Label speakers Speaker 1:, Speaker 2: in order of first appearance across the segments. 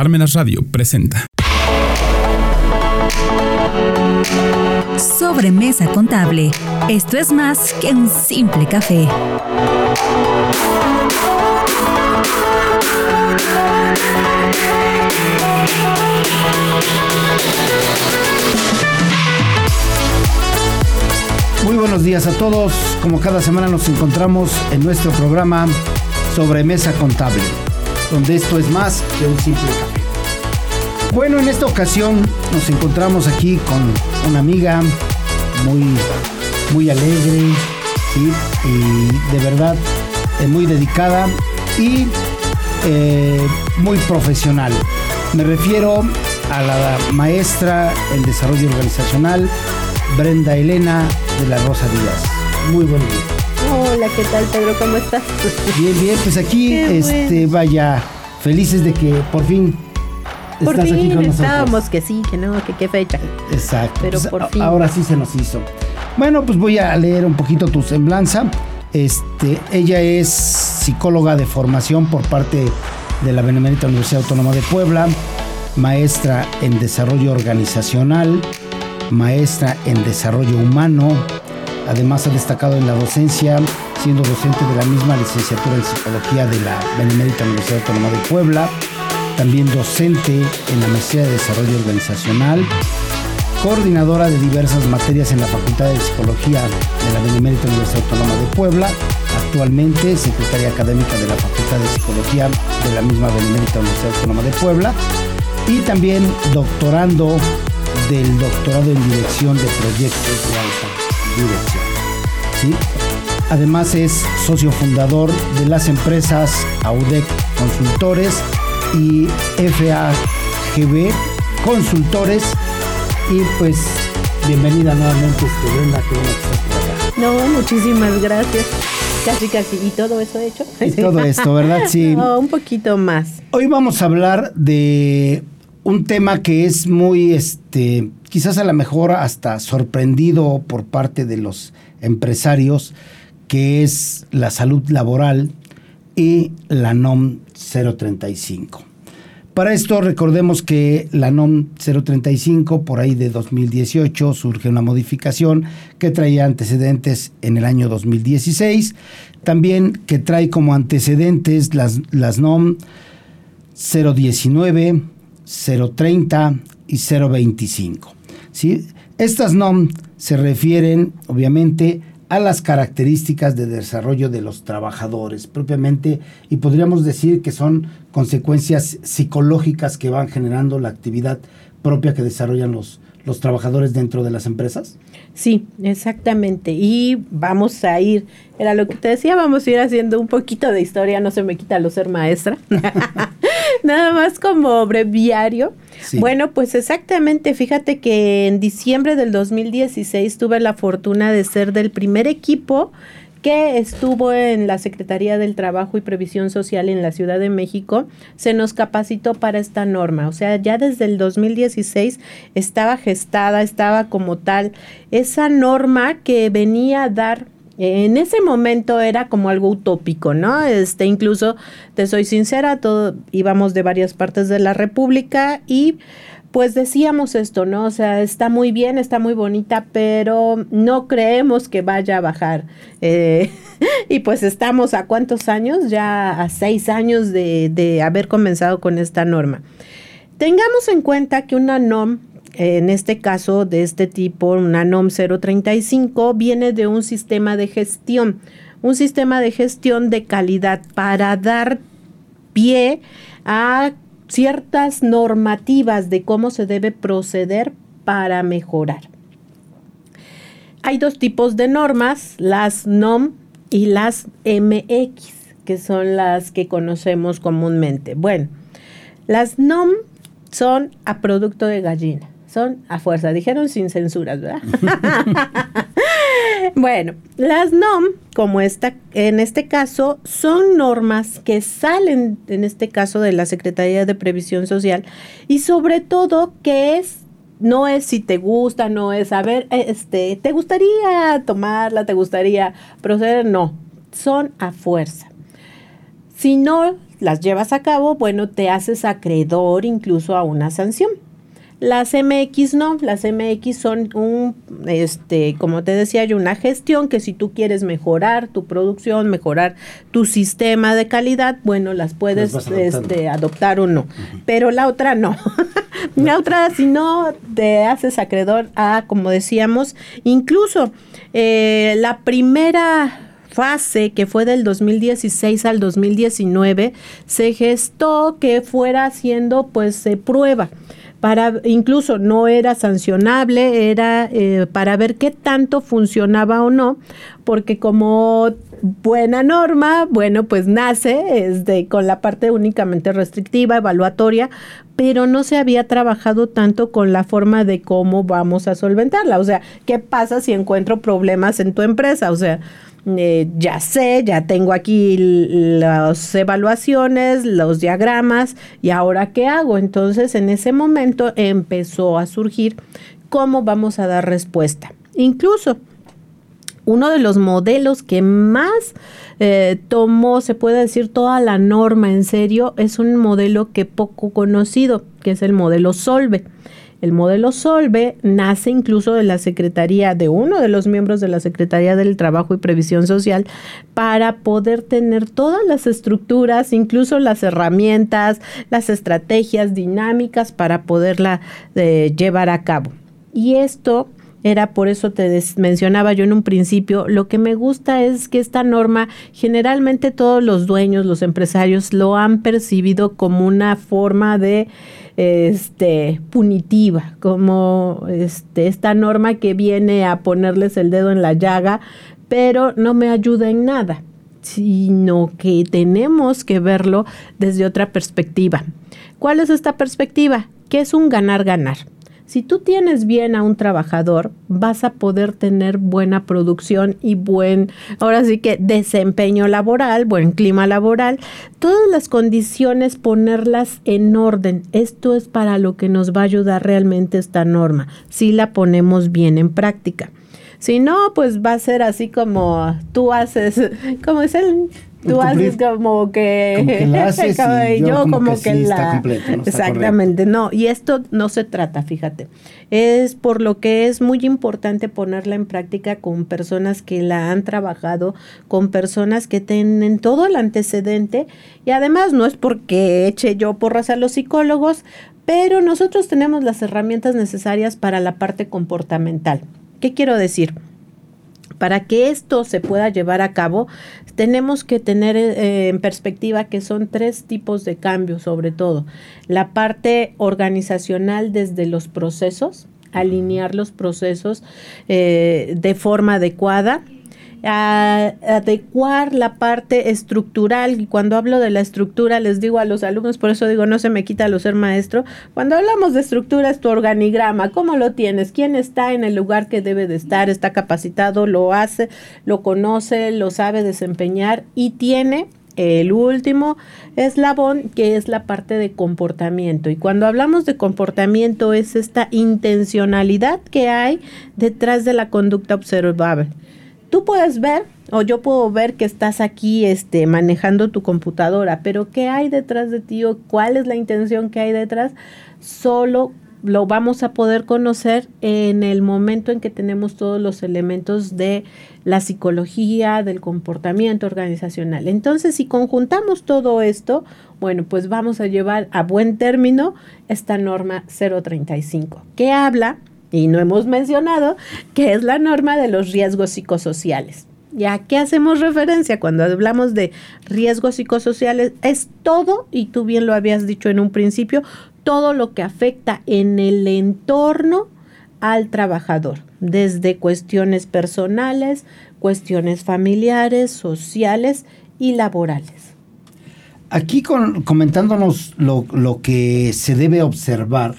Speaker 1: Parmenas Radio presenta.
Speaker 2: Sobremesa contable. Esto es más que un simple café.
Speaker 3: Muy buenos días a todos. Como cada semana nos encontramos en nuestro programa Sobremesa Contable, donde esto es más que un simple café. Bueno, en esta ocasión nos encontramos aquí con una amiga muy, muy alegre, ¿sí? y de verdad eh, muy dedicada y eh, muy profesional. Me refiero a la maestra en desarrollo organizacional, Brenda Elena de la Rosa Díaz. Muy buen día.
Speaker 4: Hola, ¿qué tal Pedro? ¿Cómo estás?
Speaker 3: Bien, bien, pues aquí,
Speaker 4: Qué
Speaker 3: este, vaya, felices de que por fin
Speaker 4: Por
Speaker 3: estás aquí
Speaker 4: fin
Speaker 3: con nosotros.
Speaker 4: estábamos que sí, que no, que qué fecha.
Speaker 3: Exacto.
Speaker 4: Pero
Speaker 3: pues,
Speaker 4: por fin.
Speaker 3: Ahora sí se nos hizo. Bueno, pues voy a leer un poquito tu semblanza. Este, ella es psicóloga de formación por parte de la Benemérita Universidad Autónoma de Puebla, maestra en desarrollo organizacional, maestra en desarrollo humano. Además ha destacado en la docencia, siendo docente de la misma licenciatura en psicología de la Benemérita Universidad Autónoma de Puebla, también docente en la maestría de desarrollo organizacional, coordinadora de diversas materias en la Facultad de Psicología de la Benemérita Universidad Autónoma de Puebla, actualmente secretaria académica de la Facultad de Psicología de la misma Benemérita Universidad Autónoma de Puebla y también doctorando del doctorado en dirección de proyectos de alta dirección. Además es socio fundador de las empresas AUDEC Consultores y FAGB Consultores y pues bienvenida nuevamente este, Brenda, qué bueno que.
Speaker 4: No, muchísimas gracias. Casi, casi. ¿Y todo eso hecho?
Speaker 3: Y todo esto, ¿verdad? Sí.
Speaker 4: No, un poquito más.
Speaker 3: Hoy vamos a hablar de un tema que es muy, este, quizás a lo mejor hasta sorprendido por parte de los empresarios, que es la salud laboral y la NOM 035. Para esto recordemos que la NOM 035, por ahí de 2018, surge una modificación que traía antecedentes en el año 2016, también que trae como antecedentes las, las NOM 019, 030 y 025. ¿sí? Estas NOM se refieren, obviamente, a las características de desarrollo de los trabajadores propiamente y podríamos decir que son consecuencias psicológicas que van generando la actividad propia que desarrollan los, los trabajadores dentro de las empresas.
Speaker 4: Sí, exactamente. Y vamos a ir, era lo que te decía, vamos a ir haciendo un poquito de historia, no se me quita lo ser maestra. Nada más como breviario. Bueno, pues exactamente, fíjate que en diciembre del 2016 tuve la fortuna de ser del primer equipo que estuvo en la Secretaría del Trabajo y Previsión Social en la Ciudad de México, se nos capacitó para esta norma. O sea, ya desde el 2016 estaba gestada, estaba como tal esa norma que venía a dar en ese momento era como algo utópico, ¿no? Este, incluso, te soy sincera, todo, íbamos de varias partes de la República y pues decíamos esto, ¿no? O sea, está muy bien, está muy bonita, pero no creemos que vaya a bajar. Eh, y pues estamos a cuántos años? Ya a seis años de, de haber comenzado con esta norma. Tengamos en cuenta que una NOM en este caso de este tipo, una NOM 035, viene de un sistema de gestión, un sistema de gestión de calidad para dar pie a ciertas normativas de cómo se debe proceder para mejorar. Hay dos tipos de normas, las NOM y las MX, que son las que conocemos comúnmente. Bueno, las NOM son a producto de gallina. Son a fuerza, dijeron sin censuras, ¿verdad? bueno, las NOM, como esta, en este caso, son normas que salen, en este caso, de la Secretaría de Previsión Social y sobre todo que es no es si te gusta, no es a ver, este, te gustaría tomarla, te gustaría proceder, no, son a fuerza. Si no las llevas a cabo, bueno, te haces acreedor incluso a una sanción. Las MX no, las MX son un, este, como te decía yo, una gestión que si tú quieres mejorar tu producción, mejorar tu sistema de calidad, bueno, las puedes este, adoptar o no. Pero la otra no. la otra, si no, te haces acreedor a, como decíamos, incluso eh, la primera fase que fue del 2016 al 2019 se gestó que fuera haciendo pues prueba para incluso no era sancionable, era eh, para ver qué tanto funcionaba o no, porque como buena norma, bueno, pues nace con la parte únicamente restrictiva, evaluatoria, pero no se había trabajado tanto con la forma de cómo vamos a solventarla. O sea, ¿qué pasa si encuentro problemas en tu empresa? O sea, eh, ya sé, ya tengo aquí las evaluaciones, los diagramas, y ahora qué hago. Entonces, en ese momento empezó a surgir cómo vamos a dar respuesta. Incluso uno de los modelos que más eh, tomó, se puede decir, toda la norma en serio, es un modelo que poco conocido, que es el modelo Solve. El modelo Solve nace incluso de la Secretaría, de uno de los miembros de la Secretaría del Trabajo y Previsión Social, para poder tener todas las estructuras, incluso las herramientas, las estrategias dinámicas para poderla eh, llevar a cabo. Y esto era por eso te mencionaba yo en un principio, lo que me gusta es que esta norma generalmente todos los dueños, los empresarios lo han percibido como una forma de este punitiva, como este esta norma que viene a ponerles el dedo en la llaga, pero no me ayuda en nada, sino que tenemos que verlo desde otra perspectiva. ¿Cuál es esta perspectiva? Que es un ganar-ganar. Si tú tienes bien a un trabajador, vas a poder tener buena producción y buen, ahora sí que desempeño laboral, buen clima laboral, todas las condiciones ponerlas en orden. Esto es para lo que nos va a ayudar realmente esta norma, si la ponemos bien en práctica. Si no, pues va a ser así como tú haces, como es el Tú haces como que, yo, como, que, la exactamente no y esto no se trata fíjate. Es por lo que es muy importante ponerla en práctica con personas que la han trabajado con personas que tienen todo el antecedente y además no es porque eche yo porras a los psicólogos pero nosotros tenemos las herramientas necesarias para la parte comportamental. Qué quiero decir para que esto se pueda llevar a cabo, tenemos que tener eh, en perspectiva que son tres tipos de cambios, sobre todo. La parte organizacional desde los procesos, alinear los procesos eh, de forma adecuada a adecuar la parte estructural. Y cuando hablo de la estructura, les digo a los alumnos, por eso digo, no se me quita lo ser maestro. Cuando hablamos de estructura, es tu organigrama, ¿cómo lo tienes? ¿Quién está en el lugar que debe de estar? ¿Está capacitado? ¿Lo hace? ¿Lo conoce? ¿Lo sabe desempeñar? Y tiene el último eslabón que es la parte de comportamiento. Y cuando hablamos de comportamiento es esta intencionalidad que hay detrás de la conducta observable tú puedes ver o yo puedo ver que estás aquí este, manejando tu computadora, pero ¿qué hay detrás de ti o cuál es la intención que hay detrás? Solo lo vamos a poder conocer en el momento en que tenemos todos los elementos de la psicología, del comportamiento organizacional. Entonces, si conjuntamos todo esto, bueno, pues vamos a llevar a buen término esta norma 035, que habla y no hemos mencionado, que es la norma de los riesgos psicosociales. ¿Y a qué hacemos referencia cuando hablamos de riesgos psicosociales? Es todo, y tú bien lo habías dicho en un principio, todo lo que afecta en el entorno al trabajador, desde cuestiones personales, cuestiones familiares, sociales y laborales.
Speaker 3: Aquí comentándonos lo, lo que se debe observar,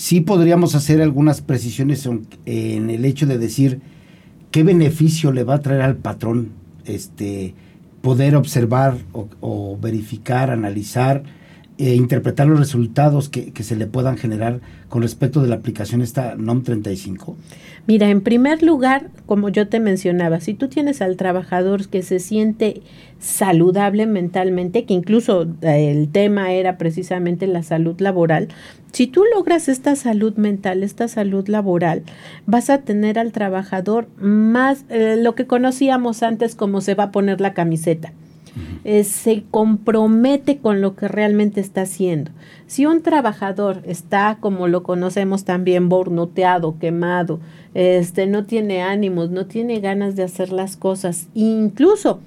Speaker 3: sí podríamos hacer algunas precisiones en, el hecho de decir qué beneficio le va a traer al patrón este poder observar o, verificar, analizar eh, interpretar los resultados que, que, se le puedan generar con respecto de la aplicación esta NOM 35?
Speaker 4: Mira, en primer lugar, como yo te mencionaba, si tú tienes al trabajador que se siente saludable mentalmente, que incluso eh, el tema era precisamente la salud laboral, si tú logras esta salud mental, esta salud laboral, vas a tener al trabajador más eh, lo que conocíamos antes como se va a poner la camiseta. Eh, se compromete con lo que realmente está haciendo. Si un trabajador está, como lo conocemos también, bornoteado, quemado, este, no tiene ánimos, no tiene ganas de hacer las cosas, incluso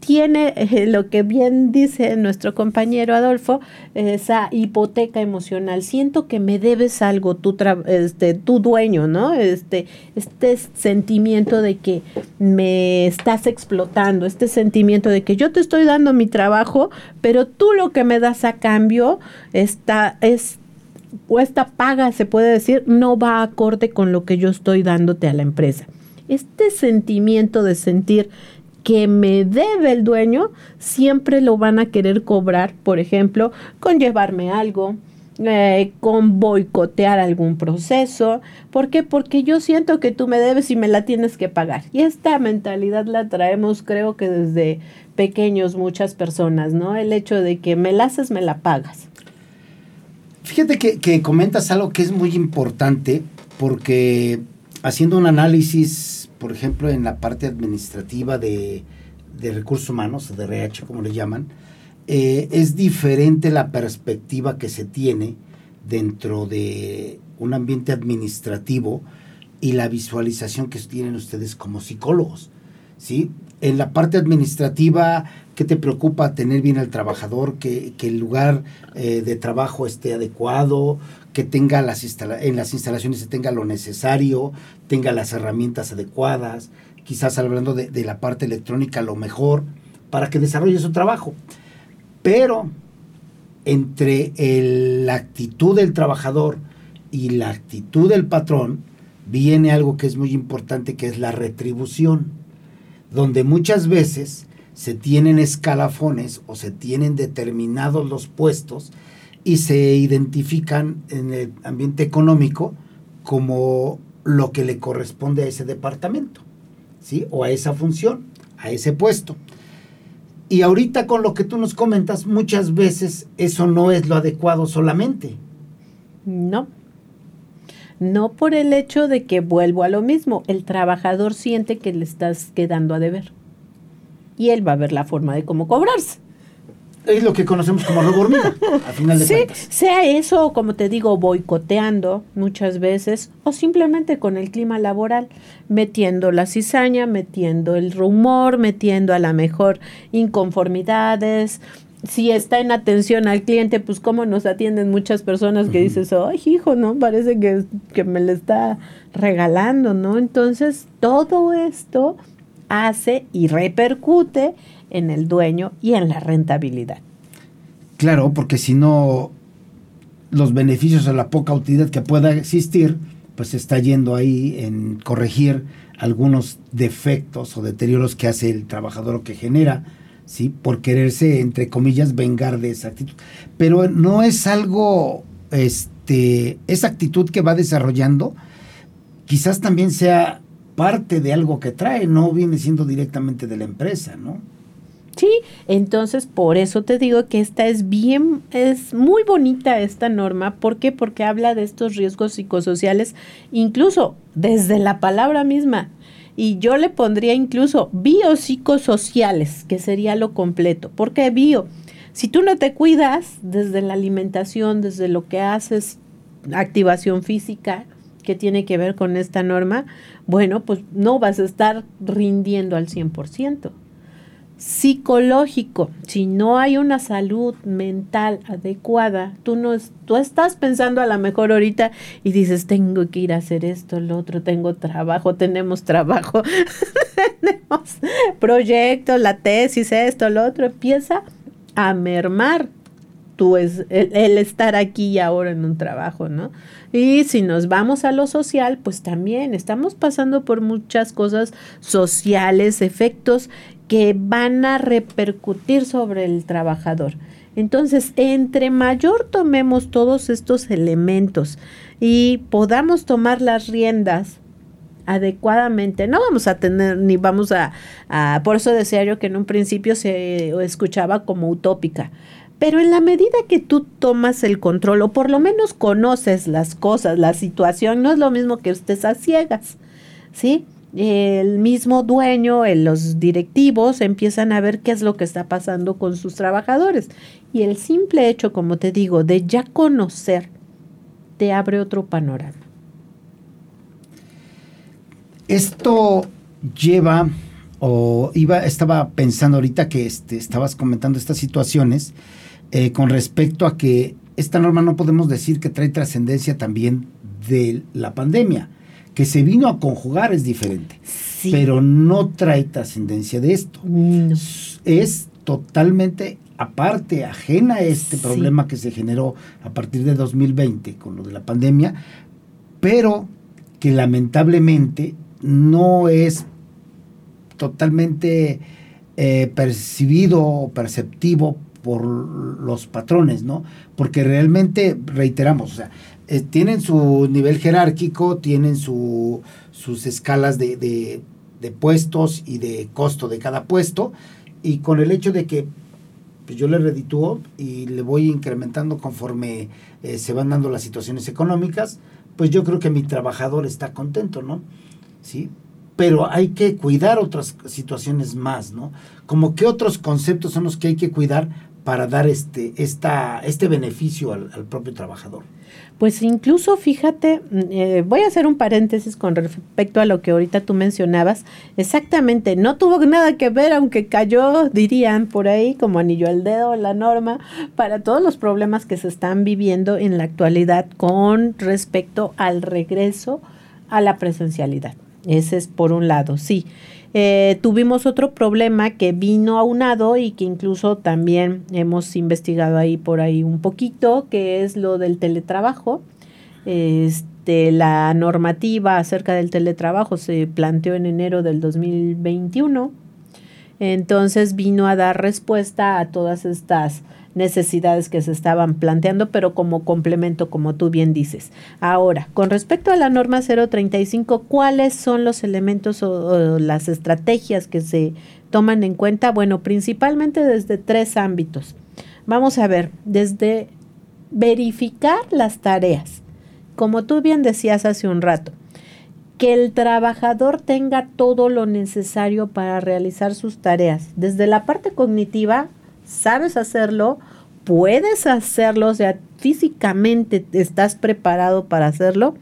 Speaker 4: tiene eh, lo que bien dice nuestro compañero Adolfo, esa hipoteca emocional. Siento que me debes algo, tu, este, tu dueño, ¿no? Este, este sentimiento de que me estás explotando, este sentimiento de que yo te estoy dando mi trabajo, pero tú lo que me das a cambio está, es o esta paga, se puede decir, no va acorde con lo que yo estoy dándote a la empresa. Este sentimiento de sentir que me debe el dueño, siempre lo van a querer cobrar, por ejemplo, con llevarme algo, eh, con boicotear algún proceso. ¿Por qué? Porque yo siento que tú me debes y me la tienes que pagar. Y esta mentalidad la traemos creo que desde pequeños muchas personas, ¿no? El hecho de que me la haces, me la pagas.
Speaker 3: Fíjate que, que comentas algo que es muy importante porque haciendo un análisis por ejemplo, en la parte administrativa de, recursos humanos, de RH como le llaman, eh, es diferente la perspectiva que se tiene dentro de un ambiente administrativo y la visualización que tienen ustedes como psicólogos. ¿sí? En la parte administrativa, ¿qué te preocupa tener bien al trabajador? Que, el lugar eh, de trabajo esté adecuado, que tenga las en las instalaciones se tenga lo necesario, tenga las herramientas adecuadas, quizás hablando de, la parte electrónica lo mejor, para que desarrolle su trabajo. Pero entre la actitud del trabajador y la actitud del patrón, viene algo que es muy importante, que es la retribución, donde muchas veces se tienen escalafones o se tienen determinados los puestos y se identifican en el ambiente económico como lo que le corresponde a ese departamento, ¿sí? O a esa función, a ese puesto. Y ahorita con lo que tú nos comentas, muchas veces eso no es lo adecuado solamente.
Speaker 4: No. No por el hecho de que vuelvo a lo mismo, el trabajador siente que le estás quedando a deber. Y él va a ver la forma de cómo cobrarse
Speaker 3: es lo que conocemos como robo hormiga, a final de sí,
Speaker 4: Sea eso, como te digo, boicoteando muchas veces, o simplemente con el clima laboral, metiendo la cizaña, metiendo el rumor, metiendo a la mejor inconformidades. Si está en atención al cliente, pues cómo nos atienden muchas personas que dices, ay hijo, ¿no? Parece que, que me le está regalando, ¿no? Entonces, todo esto hace y repercute en el dueño y en la rentabilidad.
Speaker 3: Claro, porque si no, los beneficios o la poca utilidad que pueda existir, pues está yendo ahí en corregir algunos defectos o deterioros que hace el trabajador o que genera, ¿sí? Por quererse, entre comillas, vengar de esa actitud. Pero no es algo, este, esa actitud que va desarrollando, quizás también sea parte de algo que trae, no viene siendo directamente de la empresa, ¿no?
Speaker 4: Sí, entonces por eso te digo que esta es bien, es muy bonita esta norma. ¿Por qué? Porque habla de estos riesgos psicosociales, incluso desde la palabra misma. Y yo le pondría incluso biopsicosociales, que sería lo completo. ¿Por qué bio? Si tú no te cuidas desde la alimentación, desde lo que haces, activación física, que tiene que ver con esta norma, bueno, pues no vas a estar rindiendo al 100% psicológico. Si no hay una salud mental adecuada, tú no tú estás pensando a lo mejor ahorita y dices, tengo que ir a hacer esto, lo otro, tengo trabajo, tenemos trabajo, tenemos proyectos, la tesis, esto, lo otro, empieza a mermar tú es el, el, estar aquí y ahora en un trabajo, ¿no? Y si nos vamos a lo social, pues también estamos pasando por muchas cosas sociales, efectos que van a repercutir sobre el trabajador. Entonces, entre mayor tomemos todos estos elementos y podamos tomar las riendas adecuadamente, no vamos a tener ni vamos a, por eso decía yo que en un principio se escuchaba como utópica, pero en la medida que tú tomas el control o por lo menos conoces las cosas, la situación, no es lo mismo que estés a ciegas, ¿sí? El mismo dueño, los directivos empiezan a ver qué es lo que está pasando con sus trabajadores. Y el simple hecho, como te digo, de ya conocer, te abre otro panorama.
Speaker 3: Esto lleva, o iba, estaba pensando ahorita que este, estabas comentando estas situaciones eh, con respecto a que esta norma no podemos decir que trae trascendencia también de la pandemia que se vino a conjugar es diferente, pero no trae trascendencia de esto. Es totalmente aparte, ajena a este problema que se generó a partir de 2020 con lo de la pandemia, pero que lamentablemente no es totalmente eh, percibido o perceptivo por los patrones, ¿no? Porque realmente, reiteramos, o sea, eh, tienen su nivel jerárquico, tienen su, sus escalas de, de, puestos y de costo de cada puesto, y con el hecho de que pues, yo le reditúo y le voy incrementando conforme eh, se van dando las situaciones económicas, pues yo creo que mi trabajador está contento, ¿no? Sí, pero hay que cuidar otras situaciones más, ¿no? Como que otros conceptos son los que hay que cuidar para dar este, esta, este beneficio al, propio trabajador.
Speaker 4: Pues incluso fíjate, mm, eh, voy a hacer un paréntesis con respecto a lo que ahorita tú mencionabas. Exactamente, no tuvo nada que ver, aunque cayó, dirían por ahí, como anillo al dedo la norma, para todos los problemas que se están viviendo en la actualidad con respecto al regreso a la presencialidad. Ese es por un lado, sí. Eh, tuvimos otro problema que vino aunado y que incluso también hemos investigado ahí por ahí un poquito, que es lo del teletrabajo. Este, la normativa acerca del teletrabajo se planteó en enero del 2021. Entonces vino a dar respuesta a todas estas necesidades que se estaban planteando, pero como complemento, como tú bien dices. Ahora, con respecto a la norma 035, ¿cuáles son los elementos o, las estrategias que se toman en cuenta? Bueno, principalmente desde tres ámbitos. Vamos a ver, desde verificar las tareas. Como tú bien decías hace un rato, que el trabajador tenga todo lo necesario para realizar sus tareas. Desde la parte cognitiva, sabes hacerlo, puedes hacerlo, o sea, físicamente estás preparado para hacerlo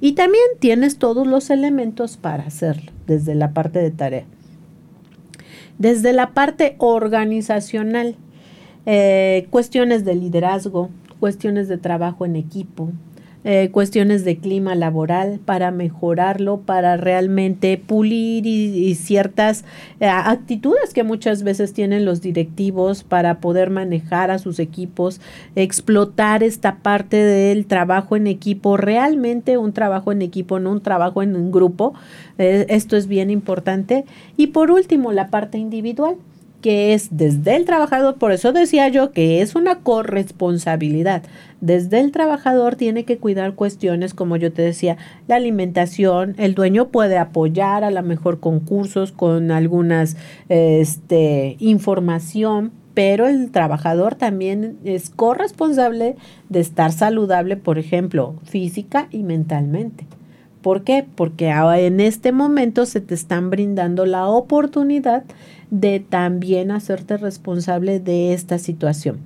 Speaker 4: y también tienes todos los elementos para hacerlo desde la parte de tarea. Desde la parte organizacional, eh, cuestiones de liderazgo, cuestiones de trabajo en equipo, eh, cuestiones de clima laboral para mejorarlo, para realmente pulir y, ciertas eh, actitudes que muchas veces tienen los directivos para poder manejar a sus equipos, explotar esta parte del trabajo en equipo, realmente un trabajo en equipo, no un trabajo en un grupo. Eh, esto es bien importante. Y por último, la parte individual que es desde el trabajador, por eso decía yo que es una corresponsabilidad. Desde el trabajador tiene que cuidar cuestiones como yo te decía, la alimentación, el dueño puede apoyar a lo mejor con cursos, con algunas este, información, pero el trabajador también es corresponsable de estar saludable, por ejemplo, física y mentalmente. ¿Por qué? Porque en este momento se te están brindando la oportunidad de también hacerte responsable de esta situación.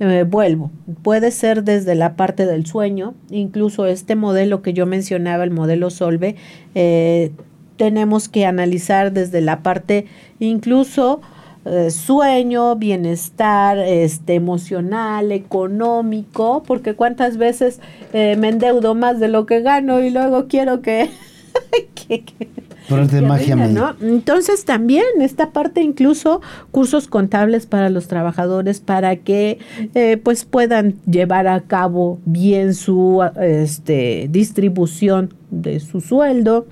Speaker 4: Eh, vuelvo, puede ser desde la parte del sueño, incluso este modelo que yo mencionaba, el modelo Solve, eh, tenemos que analizar desde la parte incluso eh, sueño, bienestar este, emocional, económico, porque cuántas veces me endeudo más de lo que gano y luego quiero que
Speaker 3: Por de magia
Speaker 4: ¿no? Entonces también esta parte incluso cursos contables para los trabajadores para que eh, pues puedan llevar a cabo bien su este, distribución de su sueldo,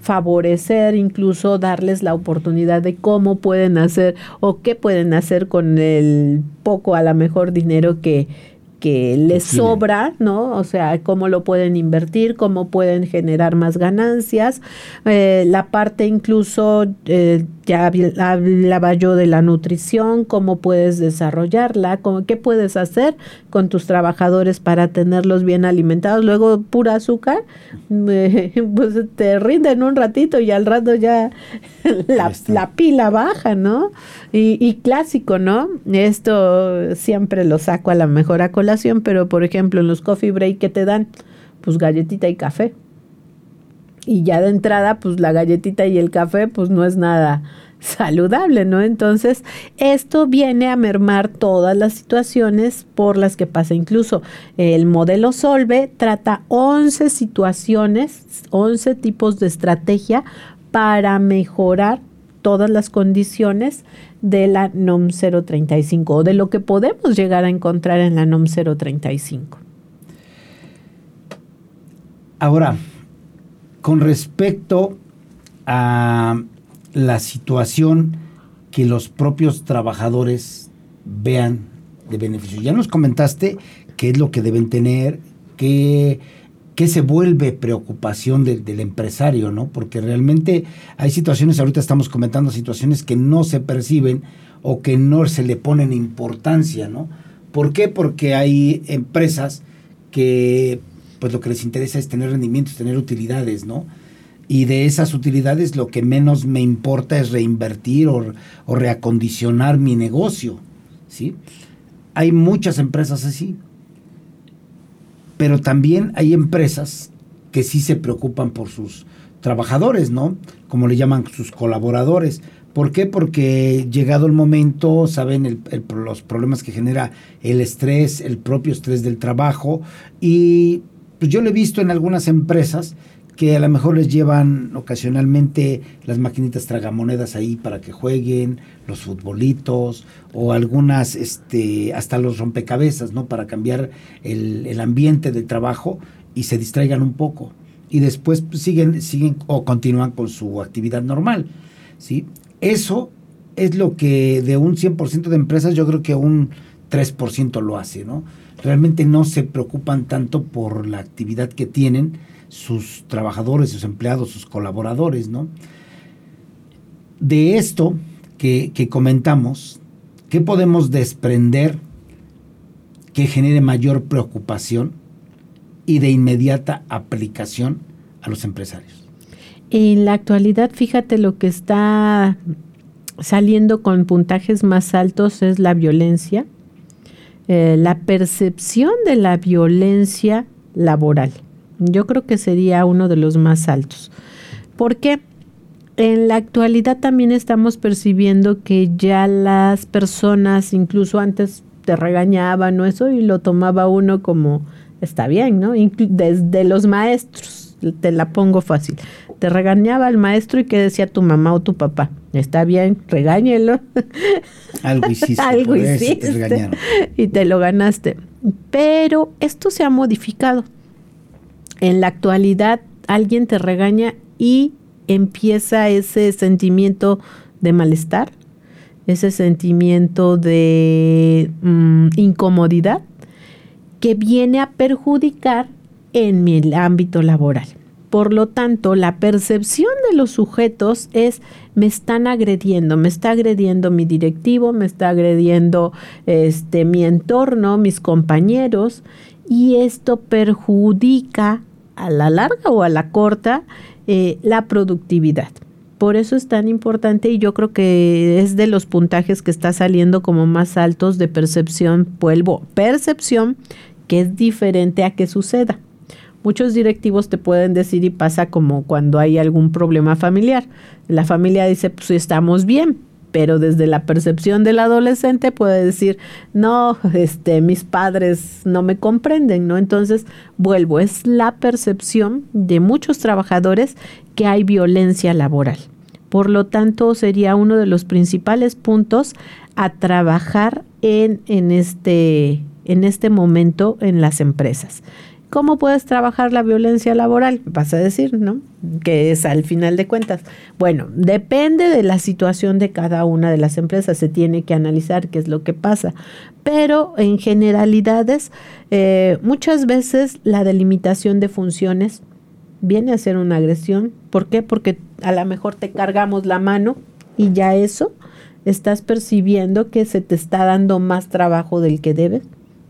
Speaker 4: favorecer, incluso darles la oportunidad de cómo pueden hacer o qué pueden hacer con el poco a lo mejor dinero que, que les sobra, ¿no? O sea, cómo lo pueden invertir, cómo pueden generar más ganancias. Eh, la parte incluso, eh, ya hablaba yo de la nutrición, cómo puedes desarrollarla, cómo, qué puedes hacer con tus trabajadores para tenerlos bien alimentados. Luego, pura azúcar, pues te rinden un ratito y al rato ya la, pila baja, ¿no? Y, y clásico, ¿no? Esto siempre lo saco a la mejor a colación pero por ejemplo en los coffee break que te dan, pues galletita y café. Y ya de entrada, pues la galletita y el café, pues no es nada saludable, ¿no? Entonces, esto viene a mermar todas las situaciones por las que pasa. Incluso el modelo Solve trata 11 situaciones, 11 tipos de estrategia para mejorar todas las condiciones de la NOM 035 o de lo que podemos llegar a encontrar en la NOM 035.
Speaker 3: Ahora, con respecto a la situación que los propios trabajadores vean de beneficio. Ya nos comentaste qué es lo que deben tener, qué que se vuelve preocupación del empresario, ¿no? Porque realmente hay situaciones, ahorita estamos comentando situaciones que no se perciben o que no se le ponen importancia, ¿no? ¿Por qué? Porque hay empresas que pues lo que les interesa es tener rendimientos, tener utilidades, ¿no? Y de esas utilidades lo que menos me importa es reinvertir o, o reacondicionar mi negocio, ¿sí? Hay muchas empresas así, pero también hay empresas que sí se preocupan por sus trabajadores, ¿no? Como le llaman sus colaboradores. ¿Por qué? Porque llegado el momento, saben los problemas que genera el estrés, el propio estrés del trabajo. Y pues yo lo he visto en algunas empresas que a lo mejor les llevan ocasionalmente las maquinitas tragamonedas ahí para que jueguen, los futbolitos o algunas, este, hasta los rompecabezas, ¿no? Para cambiar el, el ambiente de trabajo y se distraigan un poco. Y después pues, siguen, siguen o continúan con su actividad normal, ¿sí? Eso es lo que de un 100% de empresas yo creo que un 3% lo hace, ¿no? Realmente no se preocupan tanto por la actividad que tienen, sus trabajadores, sus empleados, sus colaboradores, ¿no? De esto que, comentamos, ¿qué podemos desprender que genere mayor preocupación y de inmediata aplicación a los empresarios?
Speaker 4: En la actualidad, fíjate lo que está saliendo con puntajes más altos es la violencia, eh, la percepción de la violencia laboral. Yo creo que sería uno de los más altos. Porque en la actualidad también estamos percibiendo que ya las personas, incluso antes te regañaban o eso, y lo tomaba uno como, está bien, ¿no? Desde los maestros, te la pongo fácil. Te regañaba el maestro y qué decía tu mamá o tu papá. Está bien, regáñelo.
Speaker 3: Algo hiciste.
Speaker 4: Algo hiciste. y te lo ganaste. Pero esto se ha modificado en la actualidad alguien te regaña y empieza ese sentimiento de malestar, ese sentimiento de mm, incomodidad que viene a perjudicar en mi ámbito laboral. Por lo tanto, la percepción de los sujetos es me están agrediendo, me está agrediendo mi directivo, me está agrediendo este mi entorno, mis compañeros y esto perjudica a la larga o a la corta eh, la productividad. Por eso es tan importante y yo creo que es de los puntajes que está saliendo como más altos de percepción, vuelvo, percepción que es diferente a que suceda. Muchos directivos te pueden decir y pasa como cuando hay algún problema familiar. La familia dice, pues estamos bien, pero desde la percepción del adolescente puede decir, no, este, mis padres no me comprenden, ¿no? Entonces, vuelvo, es la percepción de muchos trabajadores que hay violencia laboral. Por lo tanto, sería uno de los principales puntos a trabajar en, en, este, en este momento en las empresas. ¿Cómo puedes trabajar la violencia laboral? Vas a decir, ¿no? Que es al final de cuentas. Bueno, depende de la situación de cada una de las empresas. Se tiene que analizar qué es lo que pasa. Pero en generalidades, eh, muchas veces la delimitación de funciones viene a ser una agresión. ¿Por qué? Porque a lo mejor te cargamos la mano y ya eso estás percibiendo que se te está dando más trabajo del que debes.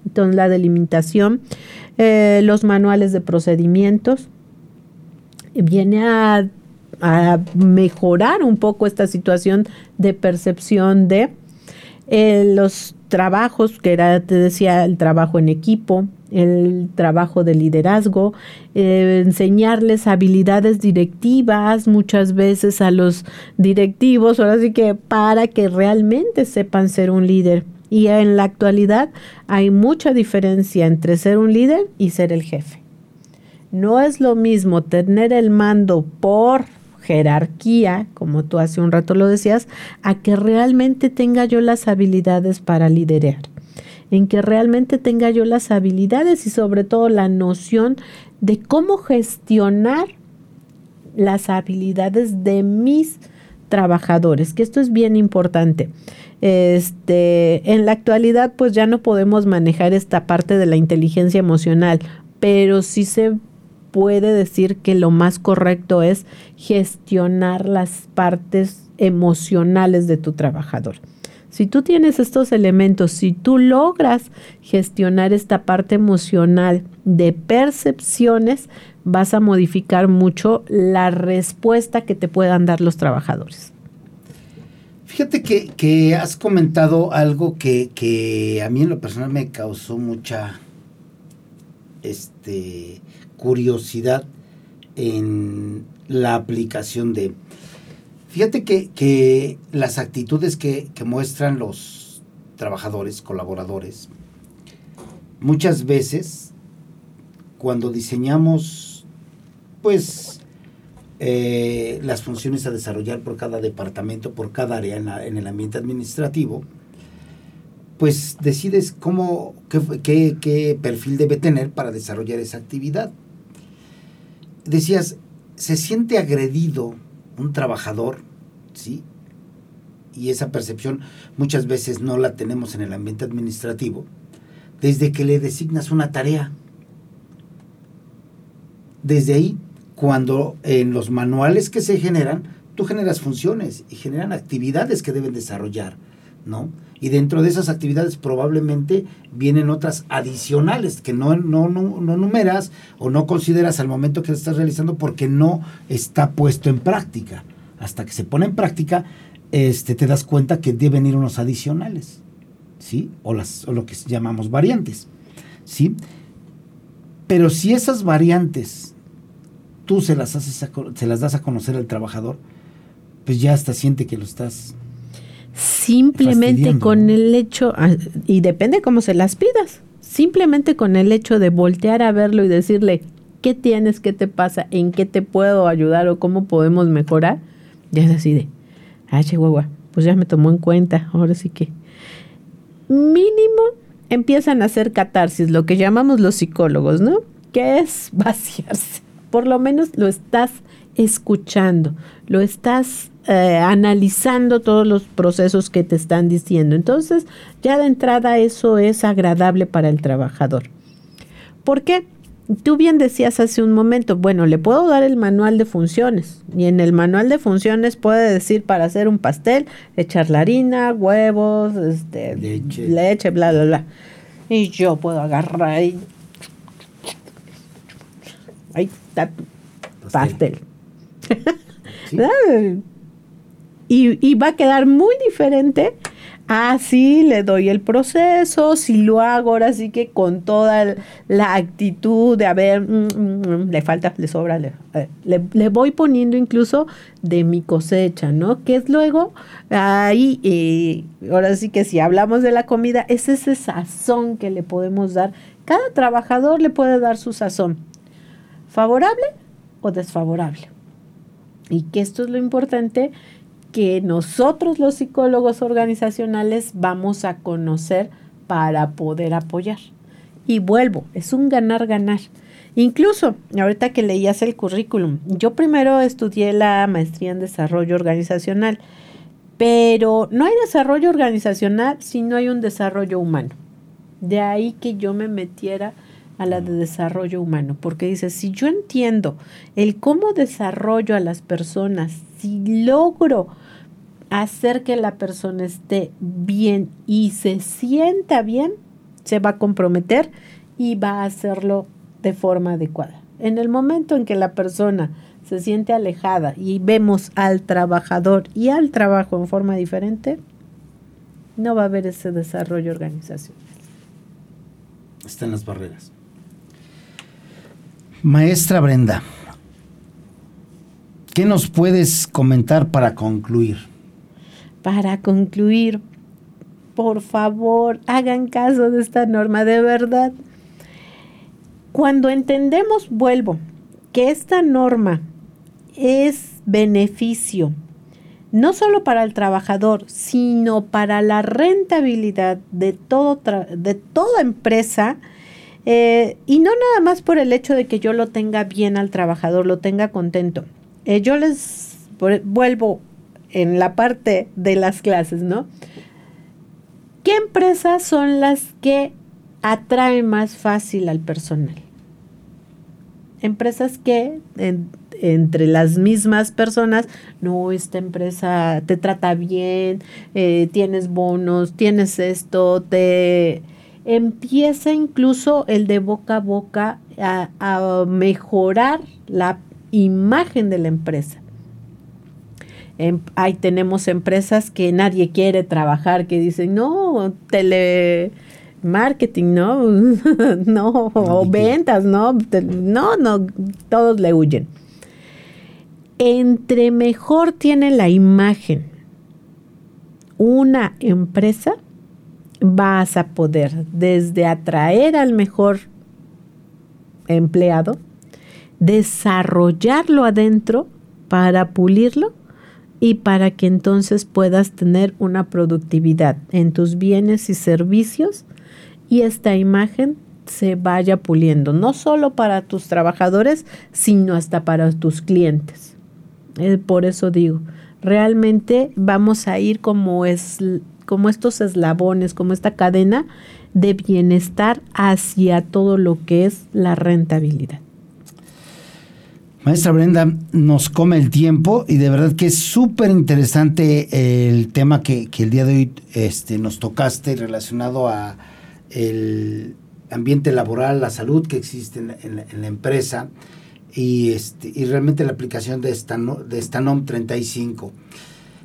Speaker 4: Entonces la delimitación, eh, los manuales de procedimientos, viene a, mejorar un poco esta situación de percepción de eh, los trabajos, que era, te decía, el trabajo en equipo, el trabajo de liderazgo, eh, enseñarles habilidades directivas muchas veces a los directivos, ahora sí que para que realmente sepan ser un líder. Y en la actualidad hay mucha diferencia entre ser un líder y ser el jefe. No es lo mismo tener el mando por jerarquía, como tú hace un rato lo decías, a que realmente tenga yo las habilidades para liderar en que realmente tenga yo las habilidades y sobre todo la noción de cómo gestionar las habilidades de mis trabajadores, que esto es bien importante. Este, en la actualidad pues ya no podemos manejar esta parte de la inteligencia emocional, pero sí se puede decir que lo más correcto es gestionar las partes emocionales de tu trabajador. Si tú tienes estos elementos, si tú logras gestionar esta parte emocional de percepciones, vas a modificar mucho la respuesta que te puedan dar los trabajadores.
Speaker 3: Fíjate que, has comentado algo que, a mí en lo personal me causó mucha este, curiosidad en la aplicación de Fíjate que, las actitudes que, muestran los trabajadores, colaboradores, muchas veces cuando diseñamos pues eh, las funciones a desarrollar por cada departamento, por cada área en, el ambiente administrativo, pues decides cómo, qué, qué, perfil debe tener para desarrollar esa actividad. Decías, se siente agredido un trabajador, ¿sí? Y esa percepción muchas veces no la tenemos en el ambiente administrativo, desde que le designas una tarea. Desde ahí, cuando en los manuales que se generan, tú generas funciones y generan actividades que deben desarrollar, ¿no? Y dentro de esas actividades probablemente vienen otras adicionales que no, no, no, no numeras o no consideras al momento que estás realizando porque no está puesto en práctica. Hasta que se pone en práctica, este, te das cuenta que deben ir unos adicionales, ¿sí? O, las, o lo que llamamos variantes, ¿sí? Pero si esas variantes tú se las, haces se las das a conocer al trabajador, pues ya hasta siente que lo estás
Speaker 4: Simplemente con el hecho, ah, y depende cómo se las pidas, simplemente con el hecho de voltear a verlo y decirle, ¿qué tienes? ¿Qué te pasa? ¿En qué te puedo ayudar o cómo podemos mejorar? Ya es así de, ah, chihuahua, pues ya me tomó en cuenta, ahora sí que. Mínimo empiezan a hacer catarsis, lo que llamamos los psicólogos, ¿no? Que es vaciarse. Por lo menos lo estás escuchando, lo estás eh, analizando todos los procesos que te están diciendo. Entonces, ya de entrada eso es agradable para el trabajador. ¿Por qué? Tú bien decías hace un momento, bueno, le puedo dar el manual de funciones y en el manual de funciones puede decir para hacer un pastel, echar la harina, huevos, este, leche. leche, bla, bla, bla. Y yo puedo agarrar y... Ahí pastel. y, va a quedar muy diferente Ah, sí, le doy el proceso, si lo hago ahora sí que con toda la actitud de, a ver, mm, mm, mm, le falta, le sobra, le, le, voy poniendo incluso de mi cosecha, ¿no? Que es luego, ahí, eh, ahora sí que si hablamos de la comida, es ese sazón que le podemos dar. Cada trabajador le puede dar su sazón, favorable o desfavorable. Y que esto es lo importante que nosotros los psicólogos organizacionales vamos a conocer para poder apoyar. Y vuelvo, es un ganar-ganar. Incluso, ahorita que leías el currículum, yo primero estudié la maestría en desarrollo organizacional, pero no hay desarrollo organizacional si no hay un desarrollo humano. De ahí que yo me metiera a la de desarrollo humano, porque dice, si yo entiendo el cómo desarrollo a las personas, si logro hacer que la persona esté bien y se sienta bien, se va a comprometer y va a hacerlo de forma adecuada. En el momento en que la persona se siente alejada y vemos al trabajador y al trabajo en forma diferente, no va a haber ese desarrollo organizacional.
Speaker 3: Están las barreras. Maestra Brenda, ¿qué nos puedes comentar para concluir?
Speaker 4: Para concluir, por favor, hagan caso de esta norma, de verdad. Cuando entendemos, vuelvo, que esta norma es beneficio, no solo para el trabajador, sino para la rentabilidad de, de toda empresa, eh, y no nada más por el hecho de que yo lo tenga bien al trabajador, lo tenga contento. Eh, yo les vuelvo en la parte de las clases, ¿no? ¿Qué empresas son las que atraen más fácil al personal? Empresas que entre las mismas personas, no, esta empresa te trata bien, eh, tienes bonos, tienes esto, te empieza incluso el de boca a boca a, mejorar la imagen de la empresa. Em, ahí tenemos empresas que nadie quiere trabajar, que dicen, no, telemarketing, no, no, o ventas, no, no, no, todos le huyen. Entre mejor tiene la imagen una empresa, vas a poder desde atraer al mejor empleado, desarrollarlo adentro para pulirlo y para que entonces puedas tener una productividad en tus bienes y servicios y esta imagen se vaya puliendo, no solo para tus trabajadores, sino hasta para tus clientes. Eh, por eso digo, realmente vamos a ir como es como estos eslabones, como esta cadena de bienestar hacia todo lo que es la rentabilidad.
Speaker 3: Maestra Brenda, nos come el tiempo y de verdad que es súper interesante el tema que, el día de hoy este, nos tocaste relacionado a el ambiente laboral, la salud que existe en, la, empresa y, este, y realmente la aplicación de esta, de esta NOM 35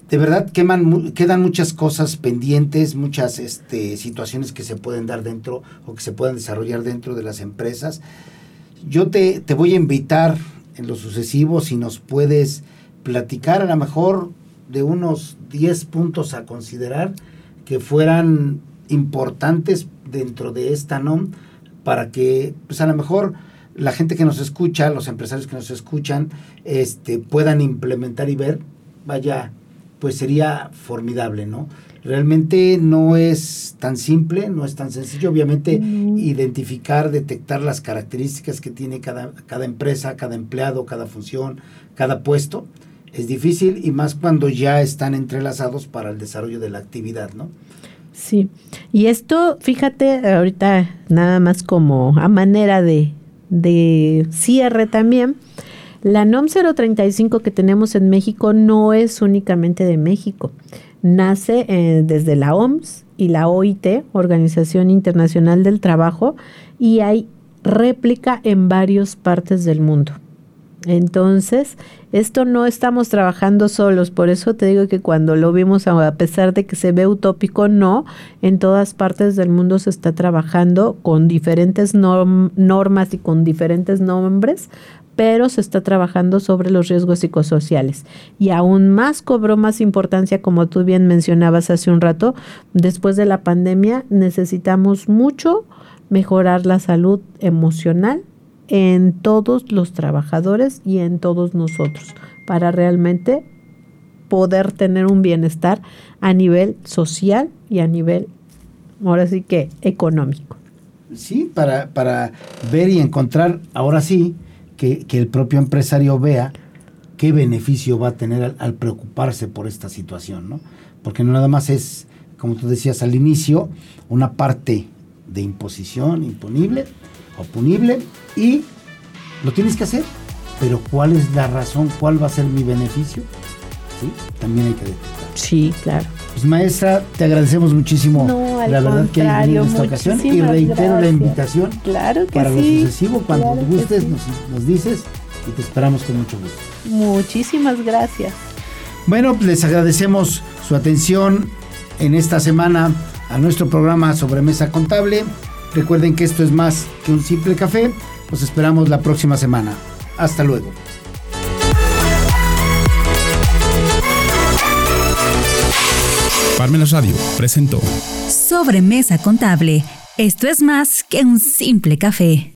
Speaker 3: de verdad quedan muchas cosas pendientes, muchas este, situaciones que se pueden dar dentro o que se pueden desarrollar dentro de las empresas. Yo te, te voy a invitar en lo sucesivo si nos puedes platicar a lo mejor de unos 10 puntos a considerar que fueran importantes dentro de esta NOM para que pues a lo mejor la gente que nos escucha, los empresarios que nos escuchan, este, puedan implementar y ver, vaya, pues sería formidable, ¿no? Realmente no es tan simple, no es tan sencillo, obviamente, identificar, detectar las características que tiene cada, cada empresa, cada empleado, cada función, cada puesto. Es difícil y más cuando ya están entrelazados para el desarrollo de la actividad, ¿no?
Speaker 4: Sí, y esto, fíjate, ahorita nada más como a manera de, de cierre también, la NOM 035 que tenemos en México no es únicamente de México. Nace eh, desde la OMS y la OIT, Organización Internacional del Trabajo, y hay réplica en varias partes del mundo. Entonces, esto no estamos trabajando solos, por eso te digo que cuando lo vimos, a pesar de que se ve utópico, no, en todas partes del mundo se está trabajando con diferentes normas y con diferentes nombres pero se está trabajando sobre los riesgos psicosociales. Y aún más cobró más importancia, como tú bien mencionabas hace un rato, después de la pandemia necesitamos mucho mejorar la salud emocional en todos los trabajadores y en todos nosotros, para realmente poder tener un bienestar a nivel social y a nivel, ahora sí que, económico.
Speaker 3: Sí, para, para ver y encontrar, ahora sí, que, el propio empresario vea qué beneficio va a tener al, preocuparse por esta situación, ¿no? Porque no nada más es, como tú decías al inicio, una parte de imposición imponible o punible y lo tienes que hacer, pero ¿cuál es la razón? ¿Cuál va a ser mi beneficio? También hay que.
Speaker 4: Sí, claro.
Speaker 3: Pues maestra, te agradecemos muchísimo la verdad que hay en esta ocasión y reitero la invitación
Speaker 4: claro que
Speaker 3: para
Speaker 4: lo
Speaker 3: sucesivo, cuando gustes nos, nos dices y te esperamos con mucho gusto.
Speaker 4: Muchísimas gracias.
Speaker 3: Bueno, les agradecemos su atención en esta semana a nuestro programa sobre mesa contable. Recuerden que esto es más que un simple café. Los esperamos la próxima semana. Hasta luego.
Speaker 1: Parmenas Radio presentó
Speaker 2: Sobremesa Contable. Esto es más que un simple café.